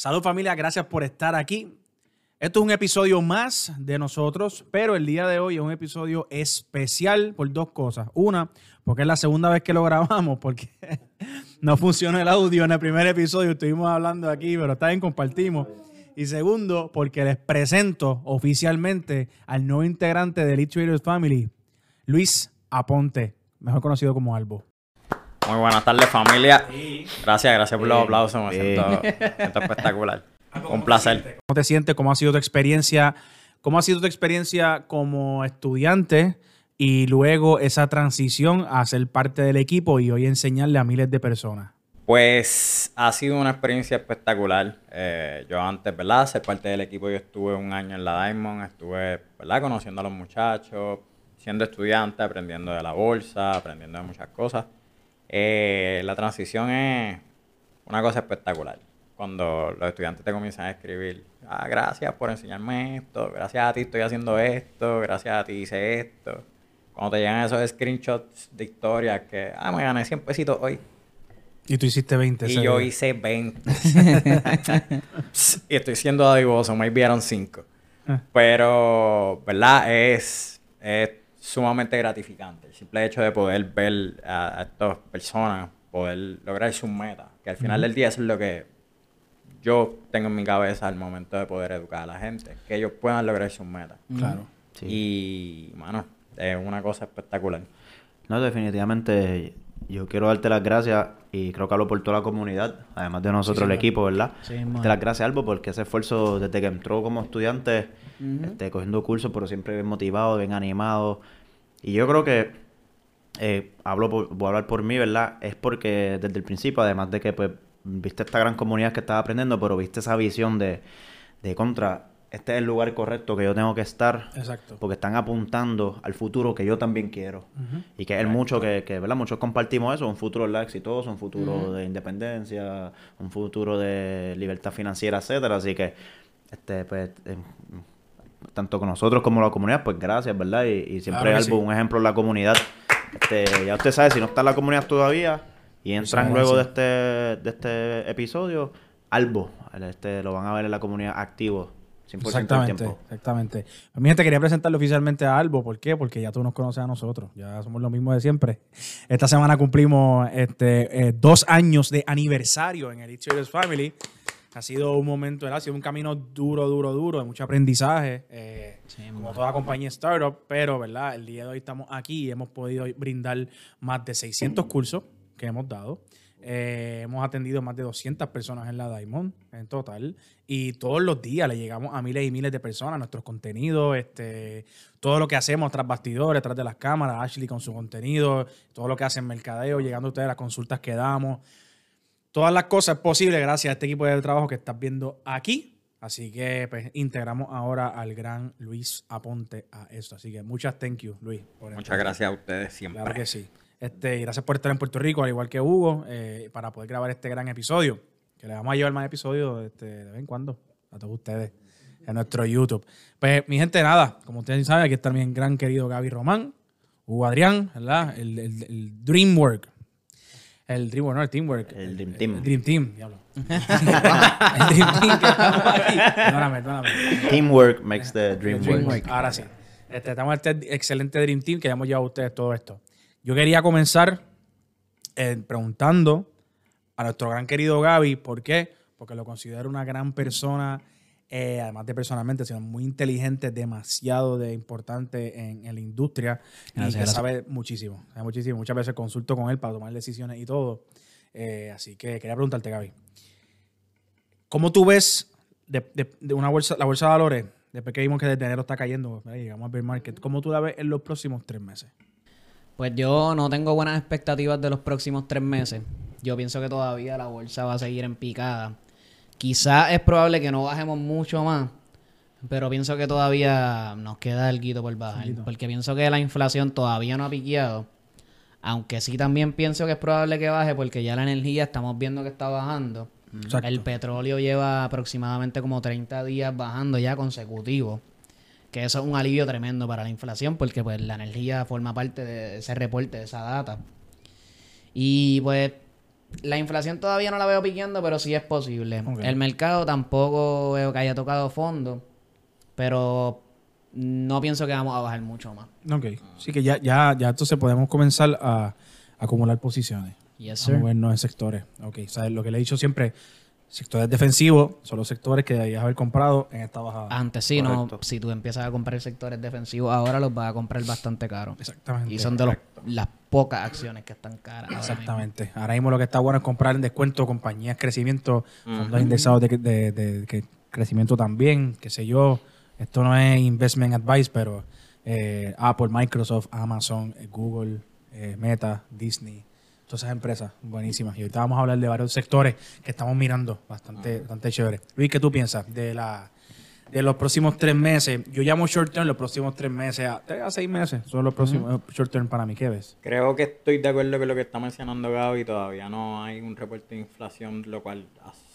Salud familia, gracias por estar aquí. Esto es un episodio más de nosotros, pero el día de hoy es un episodio especial por dos cosas. Una, porque es la segunda vez que lo grabamos, porque no funcionó el audio en el primer episodio, estuvimos hablando aquí, pero está bien, compartimos. Y segundo, porque les presento oficialmente al nuevo integrante de Elite Traders Family, Luis Aponte, mejor conocido como Albo. Muy buenas tardes, familia. Gracias, gracias por los aplausos. Me siento, siento espectacular. Un placer. ¿Cómo te sientes? ¿Cómo ha sido tu experiencia? ¿Cómo ha sido tu experiencia como estudiante y luego esa transición a ser parte del equipo y hoy enseñarle a miles de personas? Pues ha sido una experiencia espectacular. Eh, yo antes, ¿verdad? Ser parte del equipo, yo estuve un año en la Diamond, estuve, ¿verdad? Conociendo a los muchachos, siendo estudiante, aprendiendo de la bolsa, aprendiendo de muchas cosas. Eh, la transición es una cosa espectacular. Cuando los estudiantes te comienzan a escribir, ah, gracias por enseñarme esto, gracias a ti estoy haciendo esto, gracias a ti hice esto. Cuando te llegan esos screenshots de historias que, ah, me gané 100 pesitos hoy. Y tú hiciste 20. Y yo hice 20. y estoy siendo adivoso, me enviaron 5. Ah. Pero, ¿verdad? Es, es sumamente gratificante. El simple hecho de poder ver a, estas personas, poder lograr sus metas, que al final del día eso es lo que yo tengo en mi cabeza al momento de poder educar a la gente, que ellos puedan lograr sus metas. Claro. Y, bueno, es una cosa espectacular. No, definitivamente yo quiero darte las gracias y creo que hablo por toda la comunidad, además de nosotros el equipo, ¿verdad? Sí, darte las gracias, Albo, porque ese esfuerzo desde que entró como estudiante, este, cogiendo cursos, pero siempre bien motivado, bien animado. Y yo creo que, eh, hablo voy a hablar por mí, ¿verdad? Es porque desde el principio, además de que pues viste esta gran comunidad que estaba aprendiendo, pero viste esa visión de, de contra, este es el lugar correcto que yo tengo que estar. Exacto. Porque están apuntando al futuro que yo también quiero. Y que es mucho que, que, ¿verdad? Muchos compartimos eso, un futuro exitoso, un futuro de independencia, un futuro de libertad financiera, etcétera. Así que, este, pues, eh, tanto con nosotros como la comunidad, pues gracias, ¿verdad? Y, siempre hay algo, un ejemplo en la comunidad. Este, ya usted sabe, si no está en la comunidad todavía y entran luego de este, de este episodio, Albo, este, lo van a ver en la comunidad activo exactamente, Exactamente. Mi gente quería presentarle oficialmente a Albo. ¿Por qué? Porque ya tú nos conoces a nosotros. Ya somos lo mismo de siempre. Esta semana cumplimos este, eh, dos años de aniversario en el It's Family. Ha sido un momento, ha sido un camino duro, duro, duro, de mucho aprendizaje, eh, como toda compañía startup, pero ¿verdad? el día de hoy estamos aquí y hemos podido brindar más de 600 cursos que hemos dado. Eh, hemos atendido más de 200 personas en la Diamond en total. Y todos los días le llegamos a miles y miles de personas, nuestros contenidos, este, todo lo que hacemos tras bastidores, tras de las cámaras, Ashley con su contenido, todo lo que hace en mercadeo, llegando a ustedes las consultas que damos. Todas las cosas posibles gracias a este equipo de trabajo que estás viendo aquí. Así que pues, integramos ahora al gran Luis Aponte a esto. Así que muchas thank you, Luis. muchas gracias a ustedes siempre. Claro que sí. Este, gracias por estar en Puerto Rico, al igual que Hugo, eh, para poder grabar este gran episodio. Que le vamos a llevar más episodios este, de vez en cuando a todos ustedes en nuestro YouTube. Pues, mi gente, nada, como ustedes saben, aquí está mi gran querido Gaby Román, Hugo Adrián, ¿verdad? El, el, el Dreamwork. El Dreamwork, no, el Teamwork. El Dream Team. El Dream Team, diablo. el Dream Team que estamos aquí. Perdóname, perdóname. Teamwork makes the dream, work. Ahora sí. Este, estamos en este excelente Dream Team que ya hemos llevado a ustedes todo esto. Yo quería comenzar eh, preguntando a nuestro gran querido Gaby, ¿por qué? Porque lo considero una gran persona, eh, además de personalmente, sino muy inteligente, demasiado de importante en, la industria y que sabe muchísimo, sabe muchísimo. Muchas veces consulto con él para tomar decisiones y todo. Eh, así que quería preguntarte, Gaby, ¿cómo tú ves de, una bolsa, la bolsa de valores, después que vimos que desde enero está cayendo, llegamos a ver market, ¿cómo tú la ves en los próximos tres meses? Pues yo no tengo buenas expectativas de los próximos tres meses. Yo pienso que todavía la bolsa va a seguir en picada. Quizás es probable que no bajemos mucho más, pero pienso que todavía nos queda algo por bajar. Porque pienso que la inflación todavía no ha piqueado. Aunque sí también pienso que es probable que baje porque ya la energía estamos viendo que está bajando. El petróleo lleva aproximadamente como 30 días bajando ya consecutivos que eso es un alivio tremendo para la inflación porque pues la energía forma parte de ese reporte, de esa data. Y pues La inflación todavía no la veo piqueando, pero sí es posible. El mercado tampoco veo que haya tocado fondo, pero no pienso que vamos a bajar mucho más. Ok. Así que ya, ya, ya entonces podemos comenzar a, acumular posiciones. Yes, A sir. movernos en sectores. Ok. Lo que le he dicho siempre, sectores defensivos son los sectores que debías haber comprado en esta bajada. Antes sí, no. Si tú empiezas a comprar sectores defensivos, ahora los vas a comprar bastante caros. Exactamente. Y son de los- las pocas acciones que están caras. ahora mismo. Exactamente. Ahora mismo lo que está bueno es comprar en descuento compañías crecimiento, fondos indexados de, de- de- de crecimiento también, qué sé yo. Esto no es investment advice, pero eh, Apple, Microsoft, Amazon, eh, Google, eh, Meta, Disney, todas esas empresas buenísimas. Y ahorita vamos a hablar de varios sectores que estamos mirando bastante, bastante chévere. Luis, ¿qué tú piensas de la de los próximos tres meses? Yo llamo short term los próximos tres meses, a, tres a seis meses son los próximos eh, short term para mí. ¿Qué ves? Creo que estoy de acuerdo con lo que está mencionando Gaby. Todavía no hay un reporte de inflación, lo cual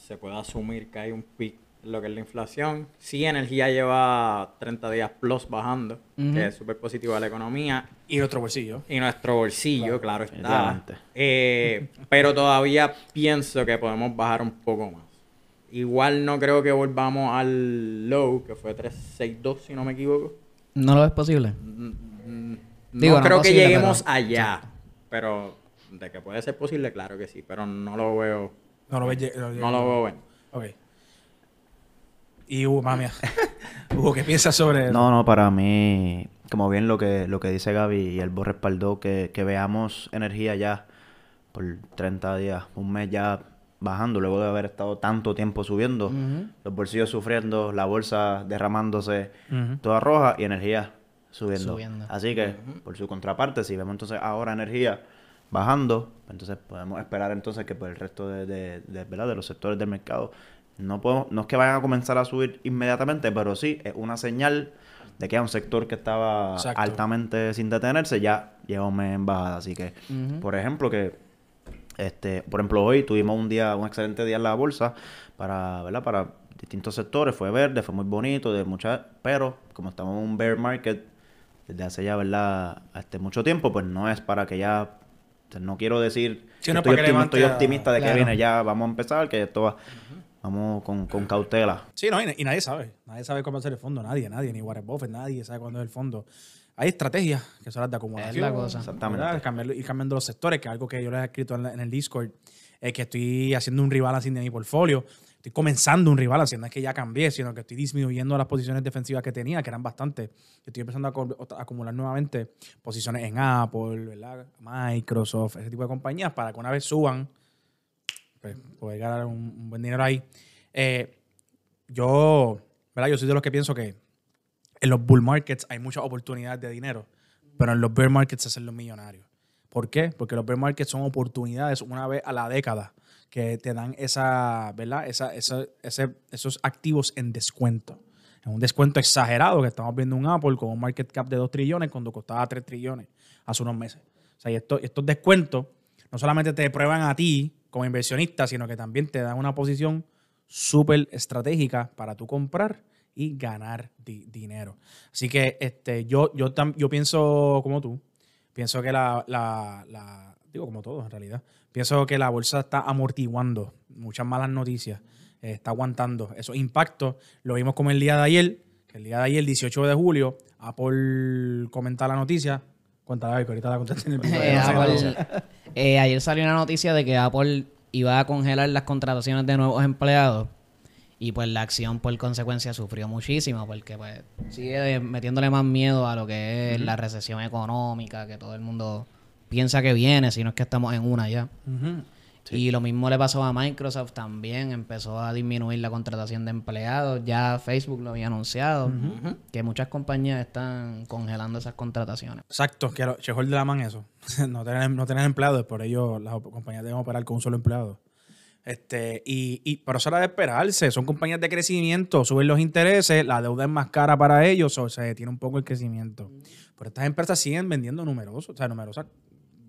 se puede asumir que hay un pic en lo que es la inflación. Sí, energía lleva 30 días plus bajando, que es súper positivo a la economía. Y otro bolsillo. Y nuestro bolsillo, claro, está. Eh, pero todavía pienso que podemos bajar un poco más. Igual no creo que volvamos al low, que fue 362, si no me equivoco. ¿No lo ves posible? Mm, mm, Digo, no no creo que lleguemos pero- allá. Pero de que puede ser posible, claro que sí. Pero no lo veo. No lo lle- No lo veo bueno. Ok. Y Hugo, mami. Hugo, ¿qué piensas sobre eso? No, no, para mí, como bien lo que, lo que dice Gaby y el Bo respaldó, que, que veamos energía ya por 30 días, un mes ya bajando, luego de haber estado tanto tiempo subiendo, los bolsillos sufriendo, la bolsa derramándose, toda roja y energía subiendo. Subiendo. Así que, por su contraparte, si vemos entonces ahora energía bajando, entonces podemos esperar entonces que por el resto de, de, de, ¿verdad? de los sectores del mercado no podemos, no es que vayan a comenzar a subir inmediatamente, pero sí es una señal de que hay un sector que estaba Exacto. altamente sin detenerse, ya lleva un mes en bajada. Así que, por ejemplo, que este, por ejemplo, hoy tuvimos un día, un excelente día en la bolsa para, ¿verdad? Para distintos sectores, fue verde, fue muy bonito, de mucha, pero como estamos en un bear market desde hace ya, ¿verdad? Este, mucho tiempo, pues no es para que ya, o sea, no quiero decir Sí, que no es estoy, que a- optimista de que Claro. viene ya, vamos a empezar, que esto va, vamos con, con cautela. Sí, no, y, y nadie sabe. Nadie sabe cómo hacer el fondo. Nadie, nadie. Ni Warren Buffett, nadie sabe cuándo es el fondo. Hay estrategias que son las de acumulación. Es la cosa. Exactamente. ir cambiando los sectores, que es algo que yo les he escrito en, la- en el Discord, es que estoy haciendo un rebalancing de mi portfolio. Estoy comenzando un rebalancing, no es que ya cambié, sino que estoy disminuyendo las posiciones defensivas que tenía, que eran bastantes. Estoy empezando a, acumular nuevamente posiciones en Apple, ¿verdad? Microsoft, ese tipo de compañías, para que una vez suban, pues, poder ganar un, un buen dinero ahí. Eh, yo, ¿verdad? Yo soy de los que pienso que en los bull markets hay muchas oportunidades de dinero, pero en los bear markets se hacen los millonarios. ¿Por qué? Porque los bear markets son oportunidades una vez a la década que te dan esa, ¿verdad? Esa, esa- ese- esos activos en descuento. En un descuento exagerado que estamos viendo un Apple con un market cap de 2 trillones cuando costaba 3 trillones hace unos meses. O sea, y esto- estos descuentos no solamente te prueban a ti como inversionista, sino que también te dan una posición súper estratégica para tú comprar y ganar di- dinero. Así que este, yo, yo, tam- yo pienso como tú. Pienso que la, la- la- digo como todo en realidad, pienso que la bolsa está amortiguando muchas malas noticias, eh, está aguantando esos impactos. Lo vimos como el día de ayer, que el día de ayer, el 18 de julio, Apple comenta la noticia. Cuéntala, que ahorita la contaste en el video. Eh, sé qué Apple- eh, ayer salió una noticia de que Apple iba a congelar las contrataciones de nuevos empleados y pues la acción por consecuencia sufrió muchísimo porque pues sigue metiéndole más miedo a lo que es la recesión económica que todo el mundo piensa que viene, si no es que estamos en una ya. Y lo mismo le pasó a Microsoft también, empezó a disminuir la contratación de empleados, ya Facebook lo había anunciado, que muchas compañías están congelando esas contrataciones. Exacto, que lo- de la man eso. no, tener, no tener empleados, por ello las compañías deben operar con un solo empleado. Este, y, y, pero eso era de esperarse. Son compañías de crecimiento, suben los intereses, la deuda es más cara para ellos, o se detiene un poco el crecimiento. Pero estas empresas siguen vendiendo numerosos, o sea, numerosas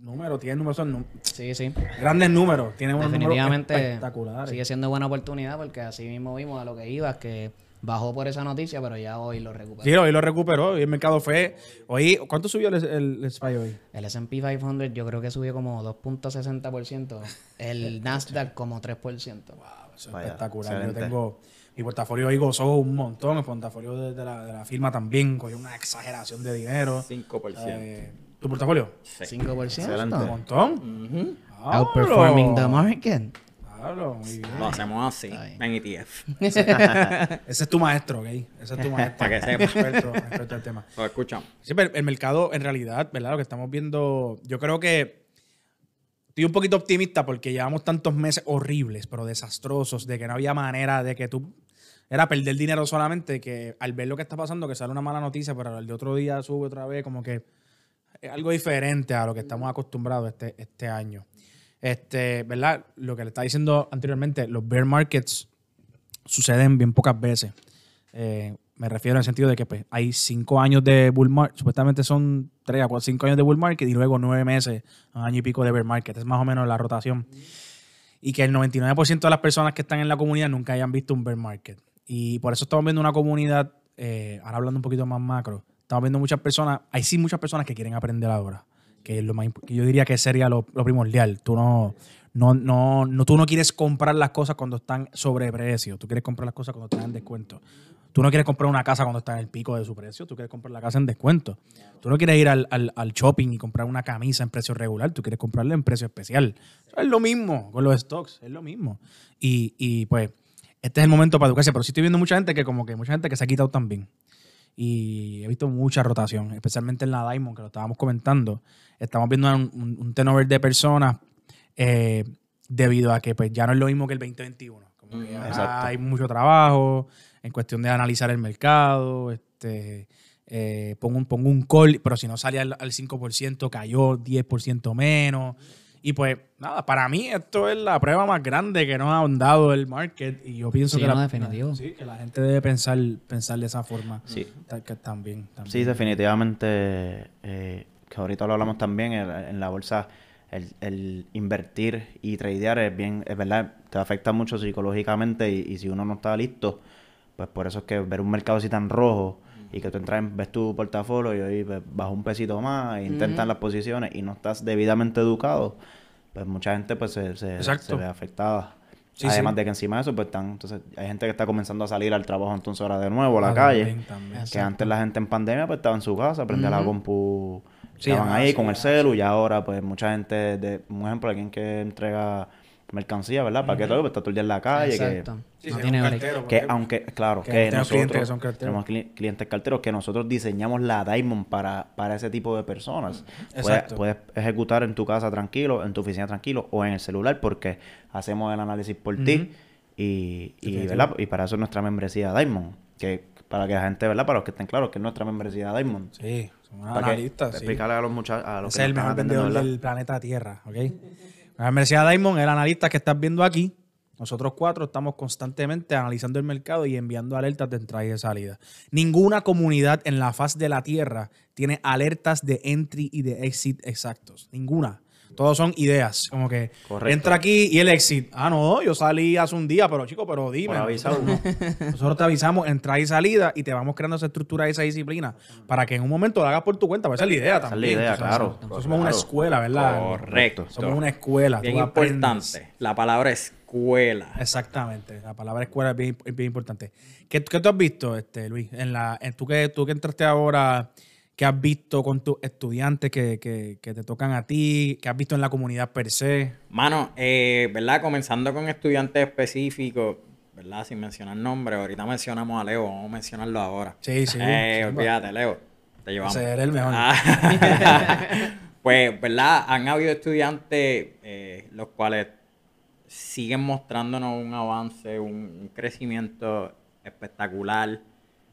números, tienen numerosos nú- Sí, sí. grandes números, tienen unos números Definitivamente espectaculares. sigue siendo buena oportunidad porque así mismo vimos a lo que iba, que Bajó por esa noticia, pero ya hoy lo recuperó. Sí, hoy lo recuperó y el mercado fue... Hoy, ¿Cuánto subió el, el, el SPY hoy? El S&P 500 yo creo que subió como 2.60%. El Nasdaq como 3%. Wow, eso es Vaya, espectacular. Yo tengo... Mi portafolio hoy gozó un montón. El portafolio de, de la, de la firma también cogió una exageración de dinero. 5%. Eh, ¿Tu portafolio? Sí. 5%. Excelente. ¿Un montón? Outperforming the market. Diablo, muy bien. Lo hacemos así, en ETF. Ese es tu maestro, ¿ok? Ese es tu maestro. Para que sepa. Experto, experto del tema. Lo escuchamos. Sí, pero el mercado, en realidad, ¿verdad? Lo que estamos viendo, yo creo que estoy un poquito optimista porque llevamos tantos meses horribles, pero desastrosos, de que no había manera de que tú era perder dinero solamente, que al ver lo que está pasando, que sale una mala noticia, pero el de otro día sube otra vez, como que es algo diferente a lo que estamos acostumbrados este, este año. Este, ¿verdad? Lo que le estaba diciendo anteriormente, los bear markets suceden bien pocas veces. Eh, me refiero en el sentido de que pues, hay cinco años de bull market, supuestamente son tres a cuatro, cinco años de bull market y luego nueve meses, un año y pico de bear market. Es más o menos la rotación. Y que el 99% de las personas que están en la comunidad nunca hayan visto un bear market. Y por eso estamos viendo una comunidad, eh, ahora hablando un poquito más macro, estamos viendo muchas personas, hay sí muchas personas que quieren aprender ahora, que es lo más que yo diría que sería lo, lo primordial. Tú no, no, no, no, tú no quieres comprar las cosas cuando están sobre precio, tú quieres comprar las cosas cuando están en descuento. Tú no quieres comprar una casa cuando está en el pico de su precio, tú quieres comprar la casa en descuento. Tú no quieres ir al, al- shopping y comprar una camisa en precio regular, tú quieres comprarla en precio especial. Es lo mismo con los stocks, es lo mismo. Y, y, pues, este es el momento para educarse, pero sí estoy viendo mucha gente que como que mucha gente que se ha quitado también. Y he visto mucha rotación, especialmente en la Diamond, que lo estábamos comentando. Estamos viendo un, un, un turnover de personas eh, debido a que pues ya no es lo mismo que el 2021. Como que hay mucho trabajo en cuestión de analizar el mercado, este, eh, pongo, un, pongo un call, pero si no sale al, al 5%, cayó 10% menos. Y pues, nada, para mí esto es la prueba más grande que nos ha dado el market. Y yo pienso Sí, que, no, la, definitivo. sí, que la gente debe pensar, pensar de esa forma. Sí. También, también. Sí, definitivamente, eh, que ahorita lo hablamos también, en, en la bolsa, el, el invertir y tradear es bien, es verdad, te afecta mucho psicológicamente y, y si uno no está listo, pues por eso es que ver un mercado así tan rojo y que tú entras, en- ves tu portafolio y pues, baja un pesito más, e intentan las posiciones y no estás debidamente educado, pues mucha gente pues se, se, se ve afectada. Sí, Además sí. de que encima de eso, pues están, entonces hay gente que está comenzando a salir al trabajo entonces ahora de nuevo a la Ah, calle. también, también. Que Exacto. antes la gente en pandemia pues estaba en su casa, prendía la compu, Sí, estaban ah, ahí sí, con el celu y ahora pues mucha gente, de, un ejemplo, alguien que entrega mercancía, ¿verdad? Para que todo, pues está todo el día en la calle. que- Exacto. Sí, no sí, tiene cartero, Que, aunque, claro, Que que, nosotros clientes que son carteros. tenemos cli- clientes carteros que nosotros diseñamos la Diamond para, para ese tipo de personas. Puedes, Exacto. puedes ejecutar en tu casa tranquilo, en tu oficina tranquilo o en el celular porque hacemos el análisis por ti y, y. ¿verdad? y para eso es nuestra membresía Diamond. Que para que la gente, ¿verdad? Para los que estén claros que es nuestra membresía Diamond. Sí, somos Para que- analistas. sí. explicarle a los muchachos, a los Ese que es el mejor vendedor ¿verdad? del planeta Tierra, ¿ok? La Universidad Diamond, el analista que estás viendo aquí, nosotros cuatro estamos constantemente analizando el mercado y enviando alertas de entrada y de salida. Ninguna comunidad en la faz de la Tierra tiene alertas de entry y de exit exactos. Ninguna. Todos son ideas. Como que Correcto. entra aquí y el exit. Ah, no, yo salí hace un día, pero chico, pero dime. Por avisado. Nosotros te avisamos entrada y salida y te vamos creando esa estructura, esa disciplina, para que en un momento lo hagas por tu cuenta. Pues esa es la idea Esa es la también. idea, claro. Nosotros somos una escuela, ¿verdad? Correcto. Somos una escuela. Bien importante. La palabra escuela. Exactamente. La palabra escuela es bien, importante. ¿Qué, qué tú has visto, este, Luis? En la, en tú, que, tú que entraste ahora, ¿qué has visto con tus estudiantes que, que, que te tocan a ti? ¿Qué has visto en la comunidad per se? Mano, eh, ¿verdad? Comenzando con estudiantes específicos, ¿verdad? Sin mencionar nombres. Ahorita mencionamos a Leo, vamos a mencionarlo ahora. Sí, sí. Eh, Sí, olvídate, Leo. Te llevamos. Ese era el mejor. Ah. pues, ¿verdad? Han habido estudiantes eh, los cuales siguen mostrándonos un avance, un, un crecimiento espectacular.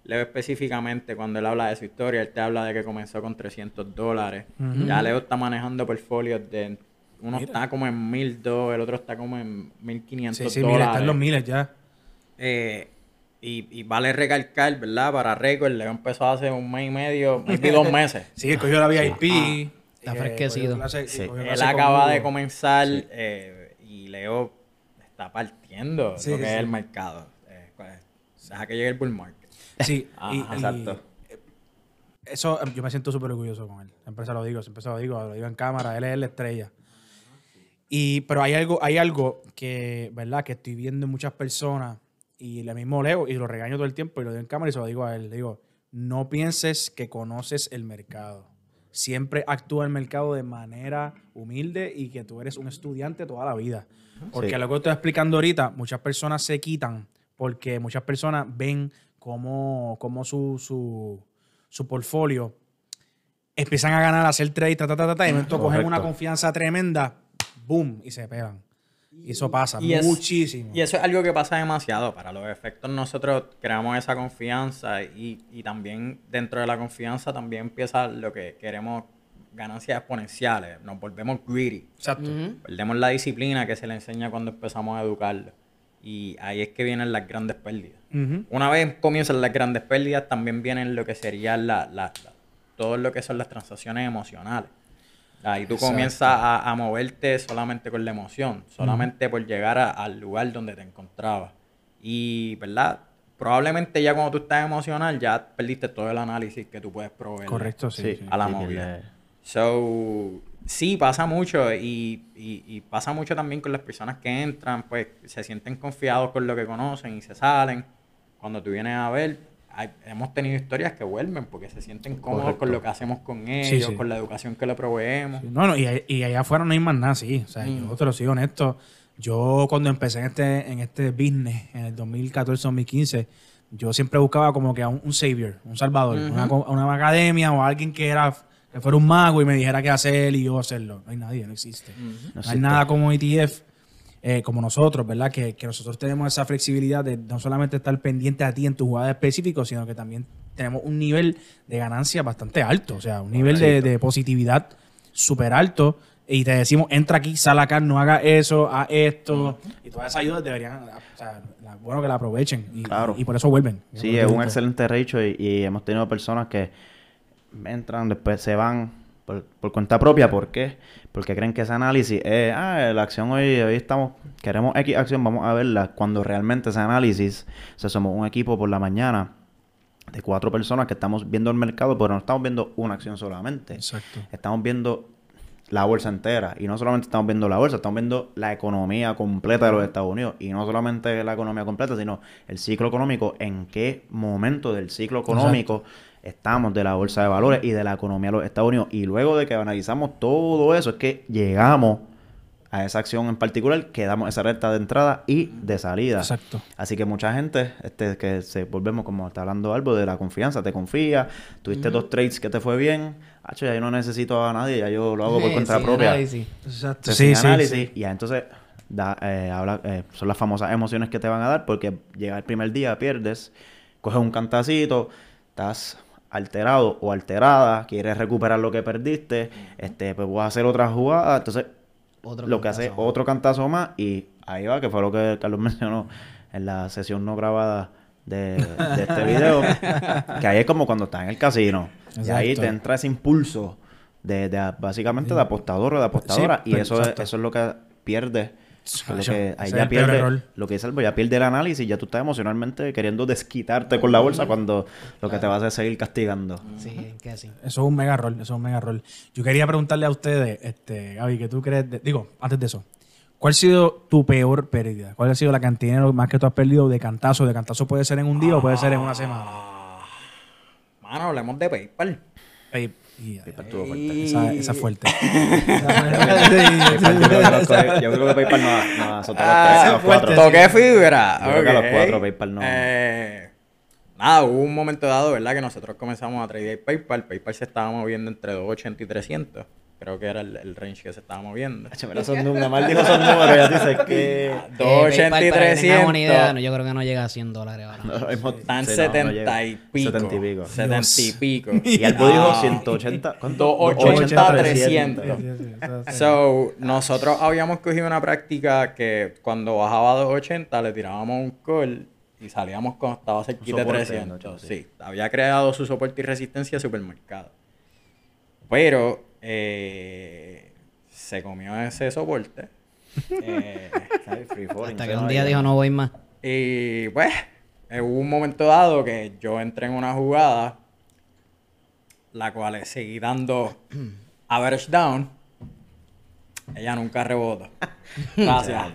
Leo específicamente, cuando él habla de su historia, él te habla de que comenzó con 300 dólares. Ya Leo está manejando portfolios de... Uno Mira. está como en 1002, el otro está como en 1500 Sí, sí, dólares. mira, están los miles ya. Eh, y, y vale recalcar, ¿verdad? Para récord, Leo empezó hace un mes y medio, maybe dos meses. Sí, él cogió la VIP. Está eh, fresquecido. clase- Sí. Él acaba de comenzar eh, y Leo está partiendo Sí, lo que sí. es el mercado. Eh, pues, Deja que llegue el bull market. Sí, y, Ajá, y exacto. eso yo me siento súper orgulloso con él. Siempre se lo digo, siempre se lo digo, lo digo en cámara, él es la estrella. Y, pero hay algo, hay algo que, ¿verdad? Que estoy viendo en muchas personas y le mismo leo y lo regaño todo el tiempo y lo digo en cámara y se lo digo a él. Le digo, no pienses que conoces el mercado. Siempre actúa el mercado de manera humilde y que tú eres un estudiante toda la vida. Porque Sí. lo que estoy explicando ahorita, muchas personas se quitan porque muchas personas ven cómo, cómo su, su, su portfolio empiezan a ganar, a hacer trade, ta, ta, ta, ta, ta, y momento cogen una confianza tremenda, boom, y se pegan. Y eso pasa Y es- muchísimo. Y eso es algo que pasa demasiado. Para los efectos nosotros creamos esa confianza y, y también dentro de la confianza también empieza lo que queremos, ganancias exponenciales. Nos volvemos greedy. Exacto. Perdemos la disciplina que se le enseña cuando empezamos a educarlo. Y ahí es que vienen las grandes pérdidas. Una vez comienzan las grandes pérdidas, también vienen lo que serían la, la- la- todo lo que son las transacciones emocionales. Ahí tú Exacto. comienzas a, a moverte solamente con la emoción, solamente por llegar a- al lugar donde te encontrabas. Y, ¿verdad? Probablemente ya cuando tú estás emocional, ya perdiste todo el análisis que tú puedes proveer Correcto, sí. Sí. a la Sí, movida. So, sí, pasa mucho y, y- y pasa mucho también con las personas que entran, pues se sienten confiados con lo que conocen y se salen. Cuando tú vienes a ver, hay- hemos tenido historias que vuelven porque se sienten cómodos Correcto. con lo que hacemos con ellos, sí. con la educación que le proveemos. Sí, No, no, y, y allá afuera no hay más nada, sí. O sea, Mm. yo te lo sigo honesto. Yo cuando empecé en este, en este business, en el 2014-2015, yo siempre buscaba como que a un, un savior, un salvador, una, una academia o alguien que era que fuera un mago y me dijera qué hacer y yo hacerlo. No hay nadie, no existe. No No hay nada como ETF, eh, como nosotros, ¿verdad? Que, que nosotros tenemos esa flexibilidad de no solamente estar pendiente a ti en tu jugada específico, sino que también tenemos un nivel de ganancia bastante alto, o sea, un nivel de, de positividad súper alto. Y te decimos, entra aquí, sal acá, no haga eso, haz esto. Y todas esas ayudas deberían, o sea, la- bueno que la aprovechen. Y, Claro. y por eso vuelven. Sí, es un excelente ratio y, y hemos tenido personas que entran, después se van por, por cuenta propia. ¿Por qué? Porque creen que ese análisis es, ah, la acción hoy, hoy estamos, queremos X acción, vamos a verla. Cuando realmente ese análisis, o sea, somos un equipo por la mañana de cuatro personas que estamos viendo el mercado, pero no estamos viendo una acción solamente. Exacto. Estamos viendo la bolsa entera. Y no solamente estamos viendo la bolsa, estamos viendo la economía completa de los Estados Unidos. Y no solamente la economía completa, sino el ciclo económico, en qué momento del ciclo económico estamos de la bolsa de valores y de la economía de los Estados Unidos. Y luego de que analizamos todo eso, es que llegamos a esa acción en particular, que damos esa recta de entrada y de salida. Exacto. Así que mucha gente, este, que se volvemos como está hablando algo de la confianza, te confía, tuviste dos trades que te fue bien, ya yo no necesito a nadie, ya yo lo hago por Eh, cuenta sin propia. análisis. Exacto. Entonces, Sí, sí, análisis, sí. y ya entonces da, eh, habla, eh, son las famosas emociones que te van a dar porque llega el primer día, pierdes, coges un cantacito, estás alterado o alterada, quieres recuperar lo que perdiste, este, pues vas a hacer otra jugada, entonces Otro lo que hace cantazo. otro cantazo más y ahí va, que fue lo que Carlos mencionó en la sesión no grabada de, de este video, que ahí es como cuando estás en el casino y ahí te entra ese impulso de, de básicamente de apostador o de apostadora Sí, y eso es, eso es lo que pierde lo Ese que, es ahí ya pierde lo que dice Albo, ya pierde el análisis ya tú estás emocionalmente queriendo desquitarte con la bolsa cuando lo que te vas a hacer es seguir castigando Sí, que sí. Eso es un mega rol, eso es un mega rol. Yo quería preguntarle a ustedes, este, Gaby, ¿qué tú crees? de- digo, antes de eso, ¿cuál ha sido tu peor pérdida? ¿Cuál ha sido la cantidad de más que tú has perdido de cantazo? ¿De cantazo puede ser en un día o puede ser en una semana? Mano, hablemos de PayPal. Y- PayPal estuvo fuerte. esa, esa es fuerte. Yo, creo que PayPal ha azotado a Ah, los cuatro. Toqué fibra. Yo creo que a los cuatro PayPal no. Eh, nada, hubo un momento dado, ¿verdad? Que nosotros comenzamos a tradear PayPal. PayPal se estaba moviendo entre 280 y 300. Creo que era el, el range que se estaba moviendo. Mira esos números, nada más dijo esos números, ya dices que... Eh, 280 y PayPal, para que tengamos una idea, 300. no, yo creo que no llega a 100 dólares ahora. No, hemos- Están sí, no, 70 no llega. y pico. 70 y pico. 70 y pico. Y Albo dijo No. 180, ¿cuánto? 280, 300. 300. So, nosotros habíamos cogido una práctica que cuando bajaba a 280 le tirábamos un call y salíamos cuando estaba cerquita de soporte, 300. ¿no? Sí, había creado su soporte y resistencia supermercado. Pero eh, se comió ese soporte. Eh, Ay, free falling, Hasta que un día dijo no voy más. y pues, eh, hubo un momento dado que yo entré en una jugada, la cual seguí dando average down. Ella nunca rebotó. Gracias.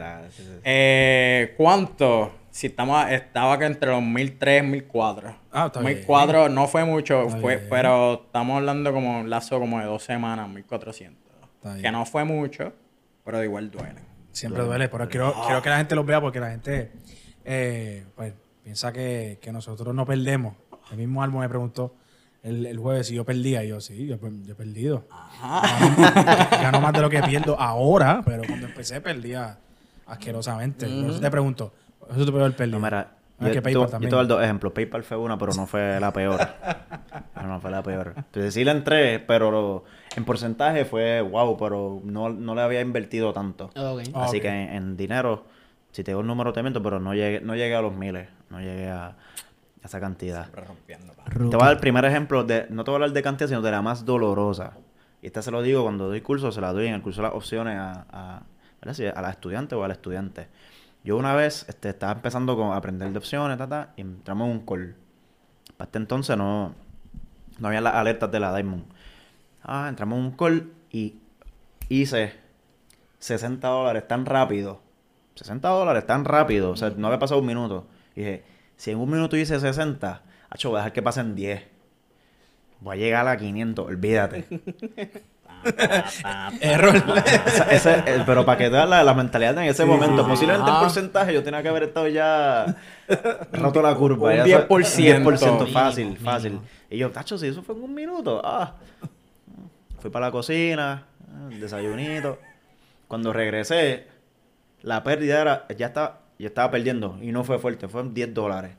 Eh, ¿Cuánto? Si estamos, estaba que entre los 1003 y 1004. Ah, está bien. 1004 no fue mucho, Está fue, bien. pero estamos hablando como un lazo como de dos semanas, 1400. Está bien. Que no fue mucho, pero de igual duele. Siempre duele, pero quiero, quiero que la gente lo vea porque la gente eh, pues, piensa que, que nosotros no perdemos. El mismo Almo me preguntó el, el jueves si yo perdía. Y yo, sí, yo, yo he perdido. Gano, gano más de lo que pierdo ahora, pero cuando empecé perdía asquerosamente. Por eso te pregunto, eso te puede haber perdido. No, mira, Ah, yo, que tú- PayPal yo también. te voy a dar dos ejemplos. PayPal fue una, pero no fue la peor. No fue la peor. Entonces sí le entré, pero lo- en porcentaje fue wow, pero no, no le había invertido tanto. Ok. Ah, Así ok. que en, en dinero, si te digo el número te miento, pero no llegué, no llegué a los miles. No llegué a, a esa cantidad. Te voy a dar el primer ejemplo, de, no te voy a hablar de cantidad, sino de la más dolorosa. Y esta se lo digo cuando doy curso, se la doy en el curso de las opciones a, a, a la estudiante o al estudiante. Yo una vez este, estaba empezando con, aprender de opciones, ta, ta, y entramos en un call. Para este entonces no, no había las alertas de la Diamond. Ah, entramos en un call y hice 60 dólares tan rápido. 60 dólares tan rápido. O sea, no había pasado un minuto. Y dije, si en un minuto hice 60, hacho, voy a dejar que pasen 10. Voy a llegar a 500, olvídate. Error. Esa- ese- eh, pero para que te veas la, la mentalidad en ese momento, posiblemente en Ah. porcentaje yo tenía que haber estado ya roto la curva. Un ya 10%. sa- 10% fácil, Mínimo, fácil. mínimo. Y yo, tacho, si eso fue en un minuto. Ah. Fui para la cocina, desayunito. Cuando regresé, la pérdida era, ya estaba, yo estaba perdiendo y no fue fuerte, fueron 10 dólares.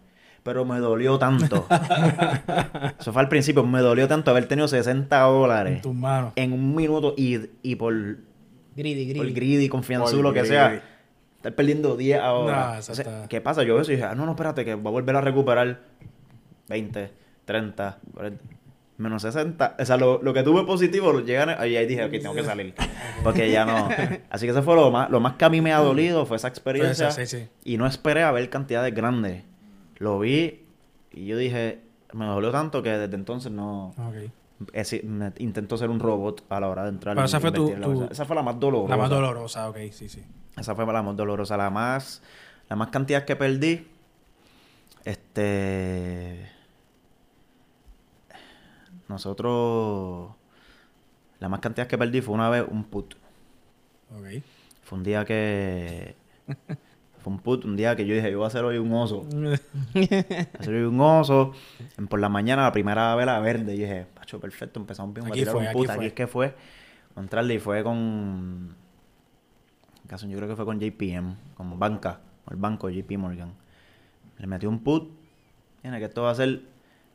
Pero me dolió tanto. Eso fue al principio, me dolió tanto haber tenido 60 dólares En tus manos. en un minuto y, y por, Greedy, por greedy. greedy, confianzudo, Por lo que greedy. sea, estar perdiendo 10 ahora. No, ¿Qué pasa? Yo eso y dije, ah, no, no, espérate, que voy a volver a recuperar 20, 30, 40, menos 60. O sea, lo, lo que tuve positivo, lo llegan y ahí dije, ok, tengo que salir. Porque ya no. Así que eso fue lo más, lo más que a mí me ha dolido, fue esa experiencia. Sí, sí. Y no esperé a ver cantidades grandes. Lo vi y yo dije, me dolió tanto que desde entonces no... Ok. Es me intento ser un robot a la hora de entrar. Pero esa fue tu- tu-. Esa fue la más dolorosa. La más dolorosa, ok, sí, sí. Esa fue la más dolorosa. La más, la más cantidad que perdí. Este. Nosotros. La más cantidad que perdí fue una vez un put. Ok. Fue un día que. Fue un put, un día que yo dije, yo voy a hacer hoy un oso. Voy a hacer hoy un oso. En- Por la mañana, la primera vela verde. Y dije, pacho, perfecto, empezamos bien. voy a Aquí tirar fue, un aquí put. Aquí es que fue. Entrarle y fue con. caso, yo creo que fue con JPM, como banca, el banco JP Morgan. Le metió un put. Tiene que esto va a ser.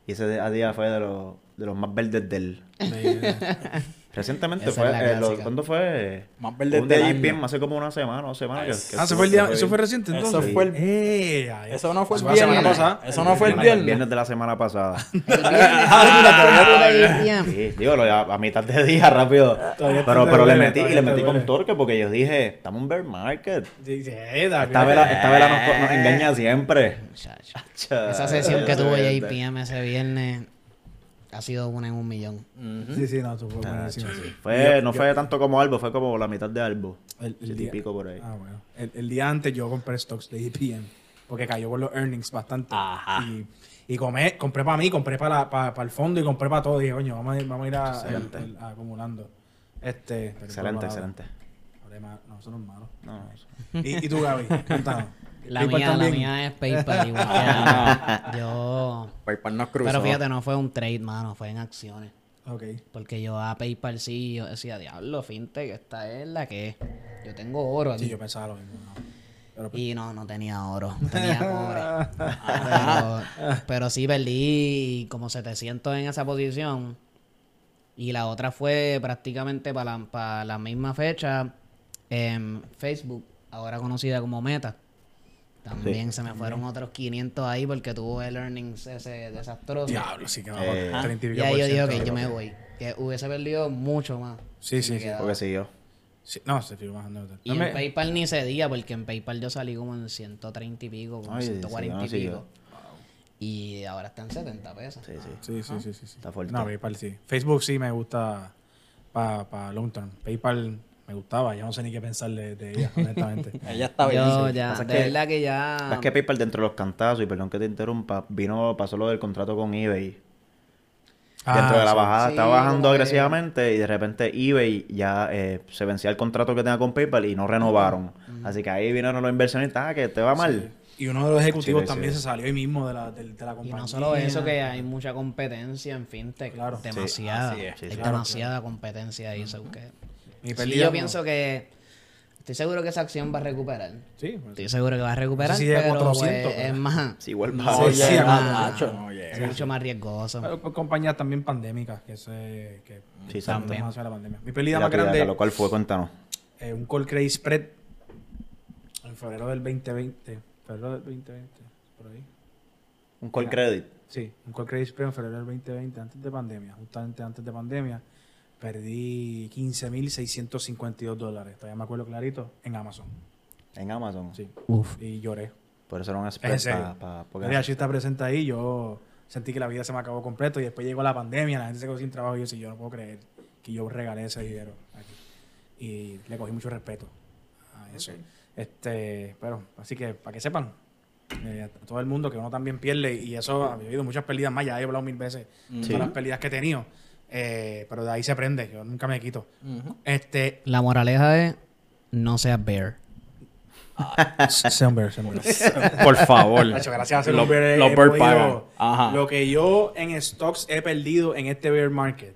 Y ese día- día fue de los, de los más verdes del. Recientemente Esa fue. es la eh, lo- clásica. ¿Cuándo fue? Más día del JPM hace como una semana, dos semanas. que- que Ah, estuvo- fue el día, eso fue reciente Eso entonces. fue el- Eh, Eso no fue el eso semana viernes. pasada. Eso no fue el El viernes. viernes de la semana pasada. Viernes, ah, mira, Sí, digo, lo- a, a mitad de día rápido. Pero, pero le metí y le metí con torque porque yo dije, estamos en bear market. Eh, Esta vela, esta vela nos, nos engaña siempre. Esa sesión que tuvo mío. JPM ese viernes ha sido una en un millón. Sí, sí, no, tú fue sí. Fue, no fue tanto como Albo, fue como la mitad de Albo. El, el día, pico por ahí. Ah, bueno. El, el día antes yo compré stocks de EPM porque cayó por los earnings bastante. Ajá. Y, y comé- compré para mí, compré para, para, para el fondo y compré para todo. Y dije, coño, vamos a ir, vamos a, ir a, el- acumulando. Este, Excelente, excelente. No, eso no es malo. No, eso- ¿Y, y tú, Gaby? Cuéntanos. La PayPal mía, la mía es PayPal igual que. Yo... PayPal nos cruzó. Pero fíjate, no fue un trade, mano, fue en acciones. Ok. Porque yo a PayPal sí, yo decía, diablo, fintech, esta es la que es. Yo tengo oro aquí. Sí, yo pensaba lo mismo. no. Pero, pues, Y no, no tenía oro, tenía cobre. pero, pero sí perdí como 700 en esa posición. Y la otra fue prácticamente para la, para la misma fecha en Facebook, ahora conocida como Meta. También se me fueron otros 500 ahí porque tuvo el earnings ese desastroso. diablo, sí que va Eh, a 30 y ahí yo digo que yo me voy. Que hubiese perdido mucho más. Sí, sí, sí. Porque siguió. Sí, No, se fue bajando. Y en PayPal ni cedía, porque en PayPal yo salí como en 130 y pico, como Ay, 140 sí, y pico. Y ahora está en 70 pesos. Sí, sí. Sí, sí, sí, sí, sí. Está fuerte. No, PayPal sí. Facebook sí me gusta para long term. PayPal me gustaba, ya no sé ni qué pensar de, de ella, honestamente. Ella está bien. Yo ya, Pasa de que- verdad que ya... Es que PayPal dentro de los cantazos, y perdón que te interrumpa, vino, pasó lo del contrato con eBay. Dentro de la Ah, bajada, Sí, estaba bajando que- agresivamente y de repente eBay ya eh, se vencía el contrato que tenía con PayPal y no renovaron. Así que ahí vinieron los inversionistas, ah, que te va mal. Y uno de los ejecutivos Sí, también sí. se salió ahí mismo de la, de, de la Y compañía. no solo eso, que hay mucha competencia en fintech. Claro. Demasiada. Sí, es. Sí, hay sí. demasiada competencia ahí. so que- Sí, pérdida yo no- pienso que... Estoy seguro que esa acción va a recuperar. Sí, pues, Estoy seguro que va a recuperar, No sé si llega a pero 400, pues, es más... Sí, igual no, bajo. Sí, es sí, más- no es mucho más riesgoso. Pero con compañías también pandémicas que se que Sí, también. hacia la pandemia. Mi pérdida más grande Lo cual fue, cuéntanos. eh, un call credit spread en febrero del 2020, febrero del 2020, por ahí. Un call Mira. credit. Sí, un call credit spread en febrero del 2020, antes de pandemia, justamente antes de pandemia, perdí 15.652 dólares, todavía me acuerdo clarito, en Amazon. En Amazon. Sí, Uf. y lloré. Por eso era un spread serio. pa- porque- Mira, está presente ahí, yo sentí que la vida se me acabó completo y después llegó la pandemia, la gente se quedó sin trabajo y yo decía, yo no puedo creer que yo regalé ese dinero aquí. Y le cogí mucho respeto a eso. Este, pero, así que para que sepan, eh, a todo el mundo que uno también pierde y eso ha habido muchas pérdidas más, ya he hablado mil veces de Sí. todas las pérdidas que he tenido, eh, pero de ahí se aprende, yo nunca me quito. Este, La moraleja es no seas bear. sea un bear, sea un bear. Por favor. Nacho, gracias a ser Los- un bear he- he podido-. Ajá. Lo que yo en stocks he perdido en este bear market,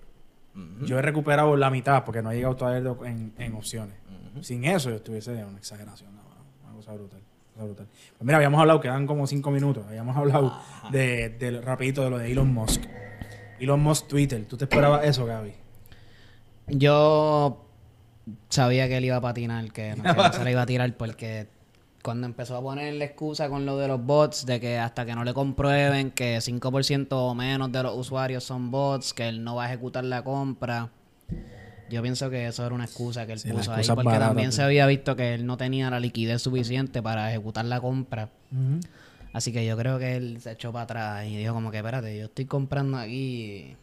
yo he recuperado la mitad porque no he llegado todavía en, en opciones. Sin eso yo estuviese en una exageración, no, una cosa brutal. una cosa brutal. Pues mira, habíamos hablado, quedan como cinco minutos, habíamos hablado de, de- rapidito de lo de Elon Musk. Elon Musk Twitter, ¿tú te esperabas eso, Gaby? Yo sabía que él iba a patinar, que no, que no se le iba a tirar porque cuando empezó a poner la excusa con lo de los bots, de que hasta que no le comprueben que 5% o menos de los usuarios son bots, que él no va a ejecutar la compra. Yo pienso que eso era una excusa que él Sí, puso ahí, porque barata, también se había visto que él no tenía la liquidez suficiente para ejecutar la compra. Así que yo creo que él se echó para atrás y dijo como que, espérate, yo estoy comprando aquí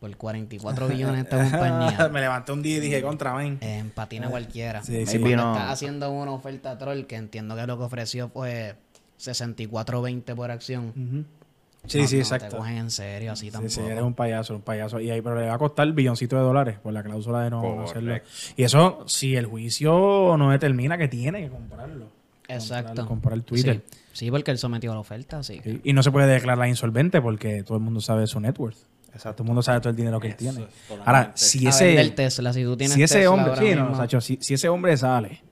por 44 billones esta compañía. Me levanté un día y dije, contra, ven. En patina cualquiera. Sí, Y sí. Vino- estás haciendo una oferta troll, que entiendo que lo que ofreció fue 64.20 por acción. Ujú. Sí, No- sí, no exacto. te cogen en serio así Sí, tampoco. sí, eres un payaso, un payaso. Y ahí, pero le va a costar billoncito de dólares por la cláusula de no Correcto. hacerlo. Y eso, si el juicio no determina que tiene que comprarlo. Exacto. Comprar, comprar Twitter. Sí. Sí, porque él sometió la oferta, así que. Sí. Y no se puede declarar insolvente porque todo el mundo sabe su net worth. Exacto. Todo el mundo sabe todo el dinero que él tiene. Ahora, si A ese, Tesla, si tú tienes si ese Tesla hombre, ahora sí, no, mismo- Sacho, si, si ese hombre sale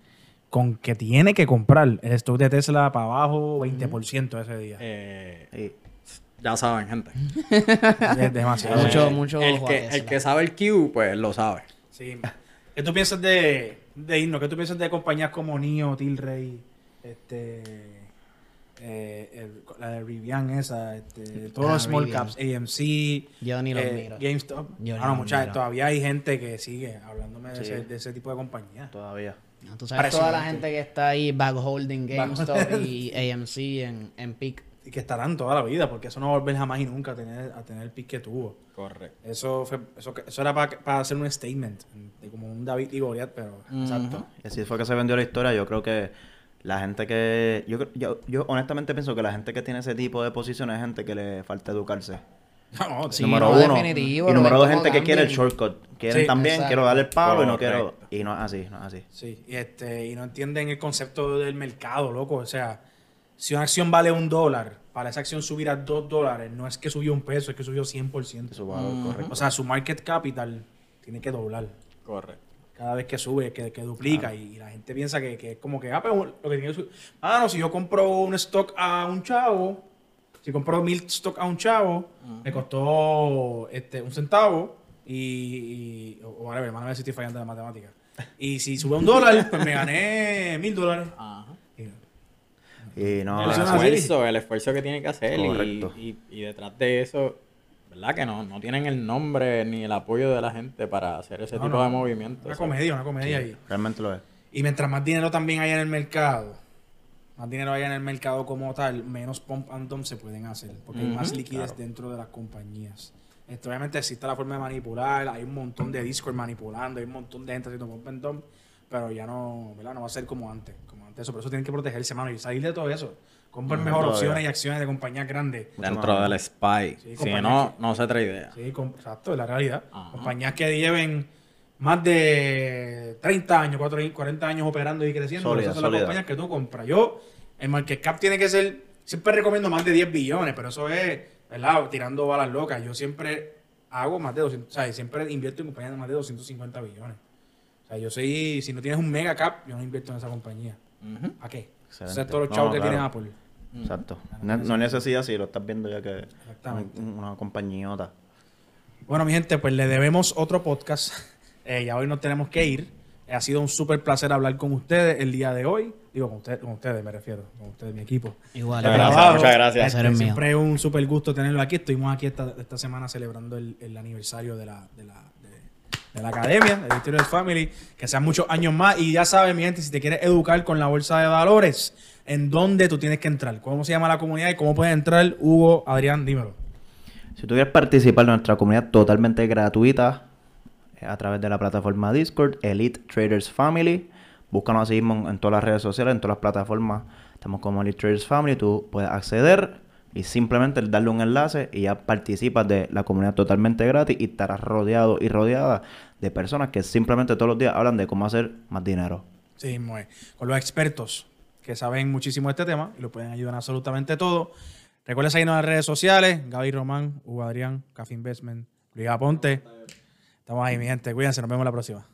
con que tiene que comprar el stock de Tesla para abajo 20% ese día. Eh, Sí. ya saben, gente. es demasiado. Mucho, Eh, mucho el a que, Tesla. el que sabe el Q, pues lo sabe. Sí. ¿Qué tú piensas de, de irnos? ¿Qué tú piensas de compañías como NIO, Tilray, este, eh, el- la de Rivian esa, este, todos Ah, los small Rivian. caps, AMC, Yo ni los eh, miro. GameStop? Yo ni Ah, no, los mucha- miro. todavía hay gente que sigue hablándome de, ese, de ese tipo de compañías. Todavía. No, Tú sabes toda la gente que está ahí back holding GameStop y AMC en, en peak. Y que estarán toda la vida, porque eso no va a volver jamás y nunca a tener, a tener el pick que tuvo. Correcto. Eso, fue, eso, eso era para hacer un statement, de como un David y Goliat, pero exacto. Y así fue que se vendió la historia. Yo creo que la gente que... Yo, yo, yo honestamente pienso que la gente que tiene ese tipo de posiciones es gente que le falta educarse. No, Sí, número no, uno. definitivo, y número dos, gente que quiere el shortcut. Quieren Sí, también, exacto. quiero darle el palo y no quiero... Y no es así, no es así. Sí, y, este, y no entienden el concepto del mercado, loco. O sea, si una acción vale un dólar, para esa acción subir a dos dólares, no es que subió un peso, es que subió 100%. Su valor, correcto. O sea, su market capital tiene que doblar. Correcto. Cada vez que sube, que, que duplica. Y, y la gente piensa que, que es como que, ah, pero lo que tiene que subir. Ah, no, si yo compro un stock a un chavo, si compro mil stock a un chavo, me costó este, un centavo y, y o whatever, hermano, a ver si estoy fallando en la matemática. Y si sube un dólar, pues me gané mil dólares. Ajá. Y- Y no... El esfuerzo, el esfuerzo que tiene que hacer. y- Correcto. Y, y detrás de eso, ¿verdad? Que no, no tienen el nombre ni el apoyo de la gente para hacer ese No, tipo no. de movimientos. Una comedia, una comedia. Y, Realmente lo es. y mientras más dinero también hay en el mercado, más dinero haya en el mercado como tal, menos pump and dump se pueden hacer, porque hay más liquidez dentro de las compañías. Esto, obviamente existe la forma de manipular, hay un montón de Discord manipulando, hay un montón de gente haciendo pump and dump, pero ya no, ¿verdad? No va a ser como antes, como antes. Eso, por eso tienen que protegerse, mano, y salir de todo eso. Compren mejor todavía. opciones y acciones de compañías grandes. Dentro del SPY. Sí, si no, no se trae idea. Sí, exacto, es la realidad. Ajá. Compañías que lleven más de 30 años, 4 40 años operando y creciendo, Sólida, esas son las compañías que tú compras. Yo, el market cap tiene que ser, siempre recomiendo más de 10 billones, pero eso es, ¿verdad? Tirando balas locas. Yo siempre hago más de 200, o sea, siempre invierto en compañías de más de 250 billones. O sea, yo soy, si no tienes un mega cap, yo no invierto en esa compañía. Ujú. ¿A qué? Excelente. O sea, todos los No, chavos que claro. tienen Apple. Exacto. No, no necesidad si lo estás viendo ya que Exactamente. un- una compañiota. Bueno, mi gente, pues le debemos otro podcast. Eh, ya hoy nos tenemos que ir. Eh, ha sido un súper placer hablar con ustedes el día de hoy. Digo, con, ustedes, con ustedes me refiero, con ustedes, mi equipo. Igual. Muchas gracias, muchas. Siempre es un súper gusto tenerlo aquí. Estuvimos aquí esta, esta semana celebrando el, el aniversario de la, de la, de, de la academia, de Victorious Family. Que sean muchos años más. Y ya saben, mi gente, si te quieres educar con la bolsa de valores, ¿en dónde tú tienes que entrar? ¿Cómo se llama la comunidad y cómo puedes entrar? Hugo, Adrián, dímelo. Si tú quieres participar en nuestra comunidad totalmente gratuita eh, a través de la plataforma Discord, Elite Traders Family, búscanos así mismo en todas las redes sociales, en todas las plataformas. Estamos como Elite Traders Family, tú puedes acceder y simplemente darle un enlace y ya participas de la comunidad totalmente gratis y estarás rodeado y rodeada de personas que simplemente todos los días hablan de cómo hacer más dinero. Sí, es. Con los expertos que saben muchísimo de este tema y lo pueden ayudar en absolutamente todo. Recuerden seguirnos en las redes sociales. Gaby Román, Hugo Adrián, Café Investment, Luis Aponte. Estamos ahí, mi gente. Cuídense, nos vemos la próxima.